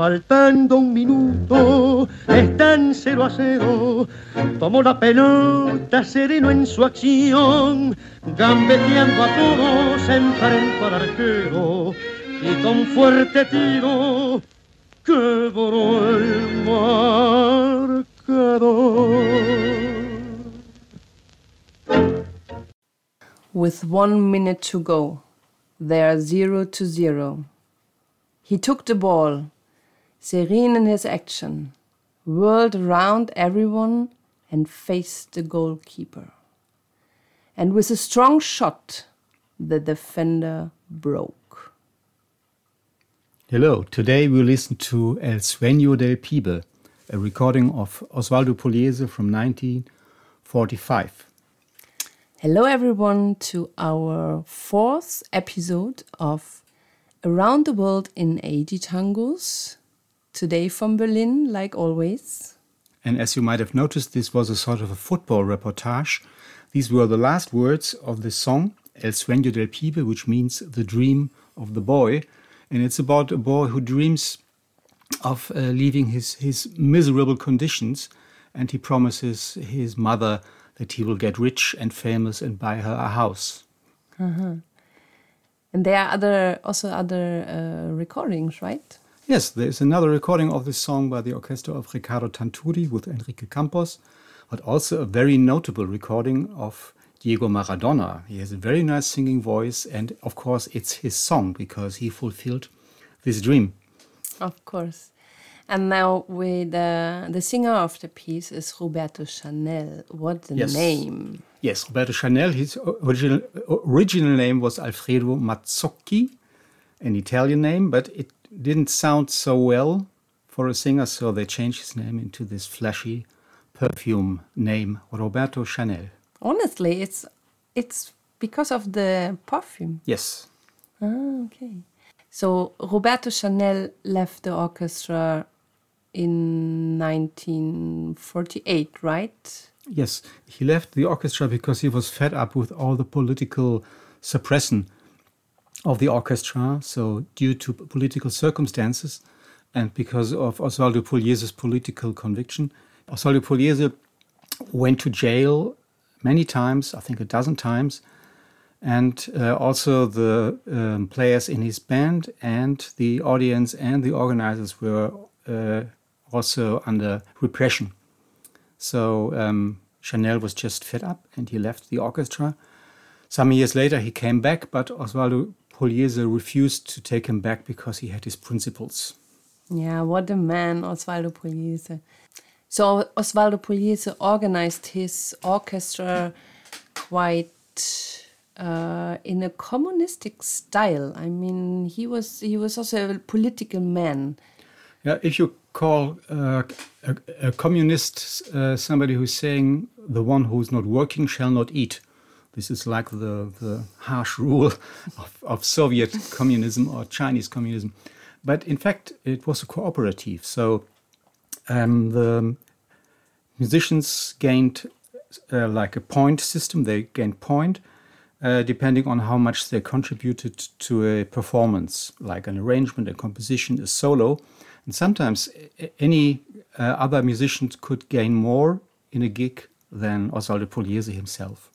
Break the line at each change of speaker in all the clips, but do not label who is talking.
faltando un minuto, están cero a cero. Tomó la pelota sereno en su acción, gambeteando a todos, al arquero y con fuerte tiro el marcador.
With one minute to go, they are zero to zero. He took the ball, serene in his action, whirled around everyone and faced the goalkeeper. And with a strong shot, the defender broke.
Hello, today we listen to El Sueño del Pibe, a recording of Osvaldo Pugliese from 1945.
Hello, everyone, to our fourth episode of Around the World in 80 Tangos. Today from Berlin, like always.
And as you might have noticed, this was a sort of a football reportage. These were the last words of the song El Sueño del Pibe, which means the dream of the boy. And it's about a boy who dreams of uh, leaving his, his miserable conditions and he promises his mother that he will get rich and famous and buy her a house.
Uh-huh. And there are other also other uh, recordings, right?
Yes, there is another recording of this song by the orchestra of Ricardo Tanturi with Enrique Campos, but also a very notable recording of Diego Maradona. He has a very nice singing voice, and of course, it's his song because he fulfilled this dream.
Of course. And now with uh, the singer of the piece is Roberto Chanel. What the
Yes.
name?
Yes, Roberto Chanel, his original, original name was Alfredo Mazzocchi, an Italian name, but it didn't sound so well for a singer, so they changed his name into this flashy perfume name, Roberto Chanel.
Honestly, it's it's because of the perfume.
Yes,
Ah, okay. So Roberto Chanel left the orchestra in 1948, right?
yes, he left the orchestra because he was fed up with all the political suppression of the orchestra. So, due to political circumstances and because of Osvaldo Pugliese's political conviction, Osvaldo Pugliese went to jail many times, I think a dozen times. And uh, also, the um, players in his band and the audience and the organizers were uh, also under repression. So um, Chanel was just fed up and he left the orchestra. Some years later, he came back, but Osvaldo Pugliese refused to take him back because he had his principles.
Yeah, what a man, Osvaldo Pugliese. So Osvaldo Pugliese organized his orchestra quite uh, in a communistic style. I mean, he was he was also a political man.
Yeah, if you call uh, a, a communist uh, somebody who's saying the one who's not working shall not eat, this is like the, the harsh rule of, of Soviet communism or Chinese communism. But in fact, it was a cooperative. So um, the musicians gained uh, like a point system, they gained point. Uh, depending on how much they contributed to a performance, like an arrangement, a composition, a solo. And sometimes any uh, other musician could gain more in a gig than Osvaldo Pugliese himself.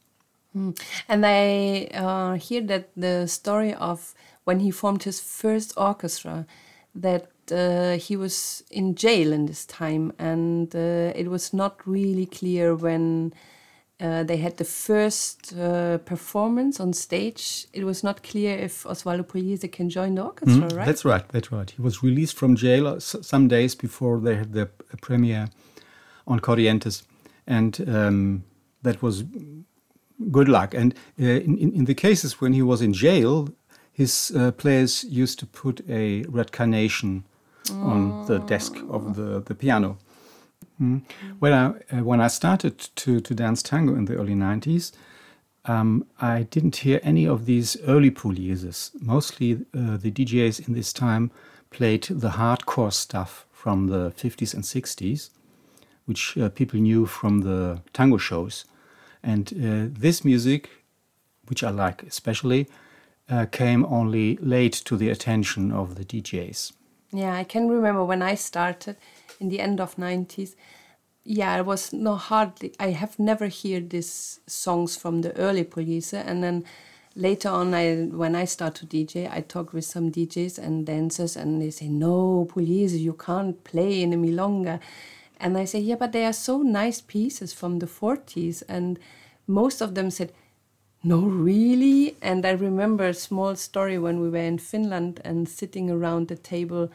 And I uh, hear that the story of when he formed his first orchestra, that uh, he was in jail in this time, and uh, it was not really clear when uh, they had the first uh, performance on stage. It was not clear if Osvaldo Pugliese can join the orchestra, right?
That's right, that's right. He was released from jail uh, s- some days before they had the premiere on Corrientes. And um, that was good luck. And uh, in, in, in the cases when he was in jail, his uh, players used to put a red carnation on the desk of the, the piano. Mm. When, I, uh, when I started to, to dance tango in the early 90s, um, I didn't hear any of these early Puglieses. Mostly uh, the DJs in this time played the hardcore stuff from the 50s and 60s, which uh, people knew from the tango shows. And uh, this music, which I like especially, uh, came only late to the attention of the DJs.
Yeah, I can remember when I started in the end of 90s. Yeah, I was no hardly. I have never heard these songs from the early Pugliese, and then later on, I when I start to DJ, I talk with some DJs and dancers, and they say, "No, Pugliese, you can't play in a milonga," and I say, "Yeah, but they are so nice pieces from the 40s," and most of them said, no, really? And I remember a small story when we were in Finland and sitting around the table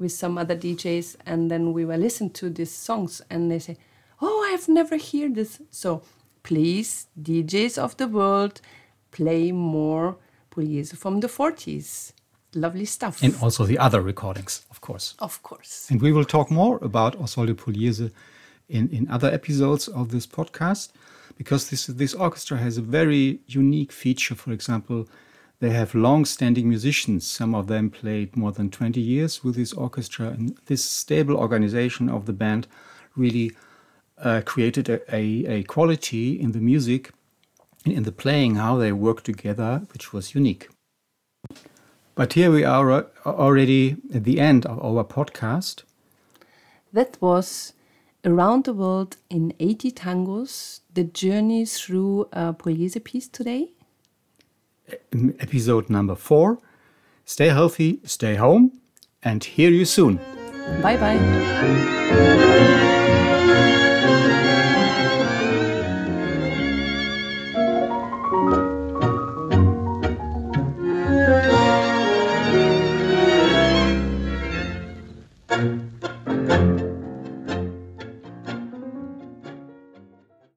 with some other DJs, and then we were listening to these songs, and they say, "Oh, I've never heard this." So, please, DJs of the world, play more Pugliese from the 40s. Lovely stuff.
And also the other recordings, of course.
Of course.
And we will talk more about Osvaldo Pugliese in, in other episodes of this podcast because this this orchestra has a very unique feature. For example, they have long-standing musicians. Some of them played more than 20 years with this orchestra, and this stable organization of the band really uh, created a, a, a, quality in the music, in the playing, how they work together, which was unique. But here we are uh, already at the end of our podcast.
That was Around the World in 80 Tangos, the journey through a Pugliese piece today.
Episode number four. Stay healthy, stay home, and hear you soon.
Bye bye.